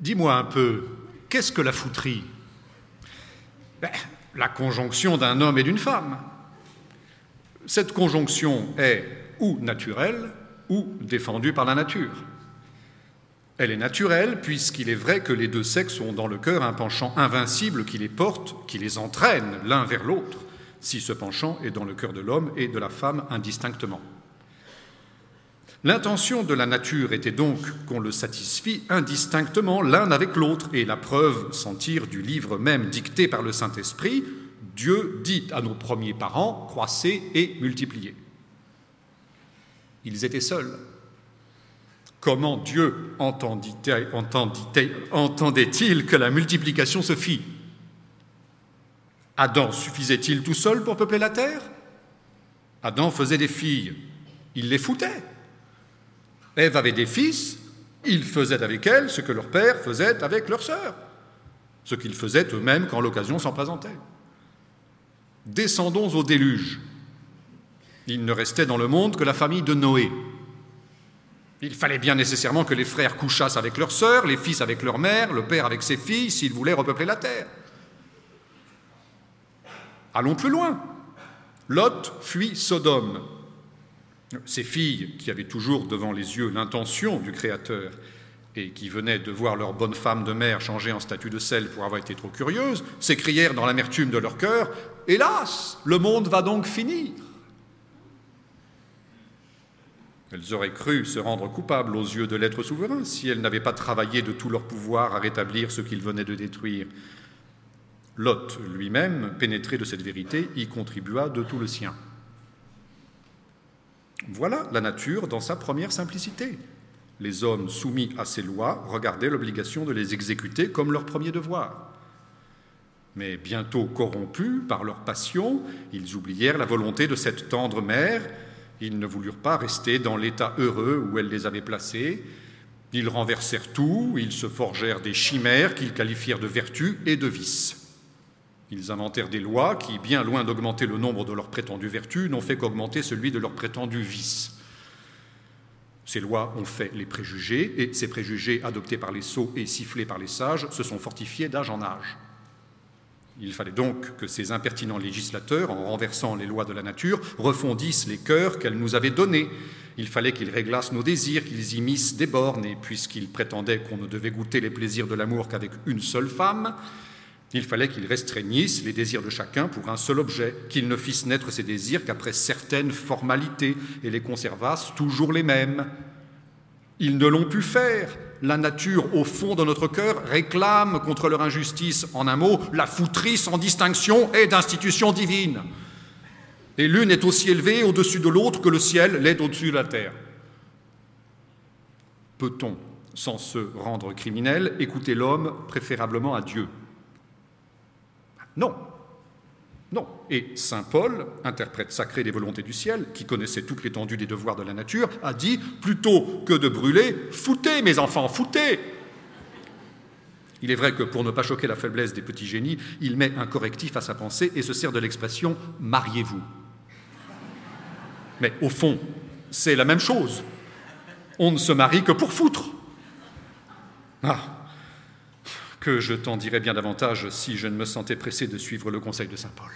Dis-moi un peu, qu'est-ce que la fouterie? Ben, La conjonction d'un homme et d'une femme. Cette conjonction est ou naturelle ou défendue par la nature. Elle est naturelle puisqu'il est vrai que les deux sexes ont dans le cœur un penchant invincible qui les porte, qui les entraîne l'un vers l'autre, si ce penchant est dans le cœur de l'homme et de la femme indistinctement. L'intention de la nature était donc qu'on le satisfit indistinctement l'un avec l'autre, et la preuve s'en tire du livre même dicté par le Saint-Esprit, Dieu dit à nos premiers parents, croissez et multipliez. Ils étaient seuls. Comment Dieu entendait-il que la multiplication se fit Adam suffisait-il tout seul pour peupler la terre? Adam faisait des filles, il les foutait. Ève avait des fils, ils faisaient avec elles ce que leur père faisait avec leurs sœurs, ce qu'ils faisaient eux-mêmes quand l'occasion s'en présentait. Descendons au déluge. Il ne restait dans le monde que la famille de Noé. Il fallait bien nécessairement que les frères couchassent avec leurs sœurs, les fils avec leur mère, le père avec ses filles, s'ils voulaient repeupler la terre. Allons plus loin. Lot fuit Sodome. Ces filles, qui avaient toujours devant les yeux l'intention du Créateur et qui venaient de voir leur bonne femme de mère changer en statue de sel pour avoir été trop curieuses, s'écrièrent dans l'amertume de leur cœur Hélas, le monde va donc finir. Elles auraient cru se rendre coupables aux yeux de l'être souverain si elles n'avaient pas travaillé de tout leur pouvoir à rétablir ce qu'ils venaient de détruire. Lot lui-même, pénétré de cette vérité, y contribua de tout le sien. Voilà la nature dans sa première simplicité. Les hommes soumis à ces lois regardaient l'obligation de les exécuter comme leur premier devoir. Mais bientôt corrompus par leur passion, ils oublièrent la volonté de cette tendre mère, ils ne voulurent pas rester dans l'état heureux où elle les avait placés, ils renversèrent tout, ils se forgèrent des chimères qu'ils qualifièrent de vertus et de vices. Ils inventèrent des lois qui, bien loin d'augmenter le nombre de leurs prétendues vertus, n'ont fait qu'augmenter celui de leurs prétendus vices. Ces lois ont fait les préjugés, et ces préjugés, adoptés par les sots et sifflés par les sages, se sont fortifiés d'âge en âge. Il fallait donc que ces impertinents législateurs, en renversant les lois de la nature, refondissent les cœurs qu'elles nous avaient donnés. Il fallait qu'ils réglassent nos désirs, qu'ils y missent des bornes, et puisqu'ils prétendaient qu'on ne devait goûter les plaisirs de l'amour qu'avec une seule femme, il fallait qu'ils restreignissent les désirs de chacun pour un seul objet, qu'ils ne fissent naître ces désirs qu'après certaines formalités et les conservassent toujours les mêmes. Ils ne l'ont pu faire. La nature, au fond de notre cœur, réclame contre leur injustice, en un mot, la fouterie sans distinction et d'institution divine. Et l'une est aussi élevée au-dessus de l'autre que le ciel l'est au-dessus de la terre. Peut-on, sans se rendre criminel, écouter l'homme préférablement à Dieu? Non. Non. Et Saint Paul, interprète sacré des volontés du ciel, qui connaissait toute l'étendue des devoirs de la nature, a dit plutôt que de brûler, foutez, mes enfants, foutez Il est vrai que pour ne pas choquer la faiblesse des petits génies, il met un correctif à sa pensée et se sert de l'expression mariez-vous. Mais au fond, c'est la même chose. On ne se marie que pour foutre. Ah, que je t'en dirais bien davantage si je ne me sentais pressé de suivre le conseil de Saint Paul.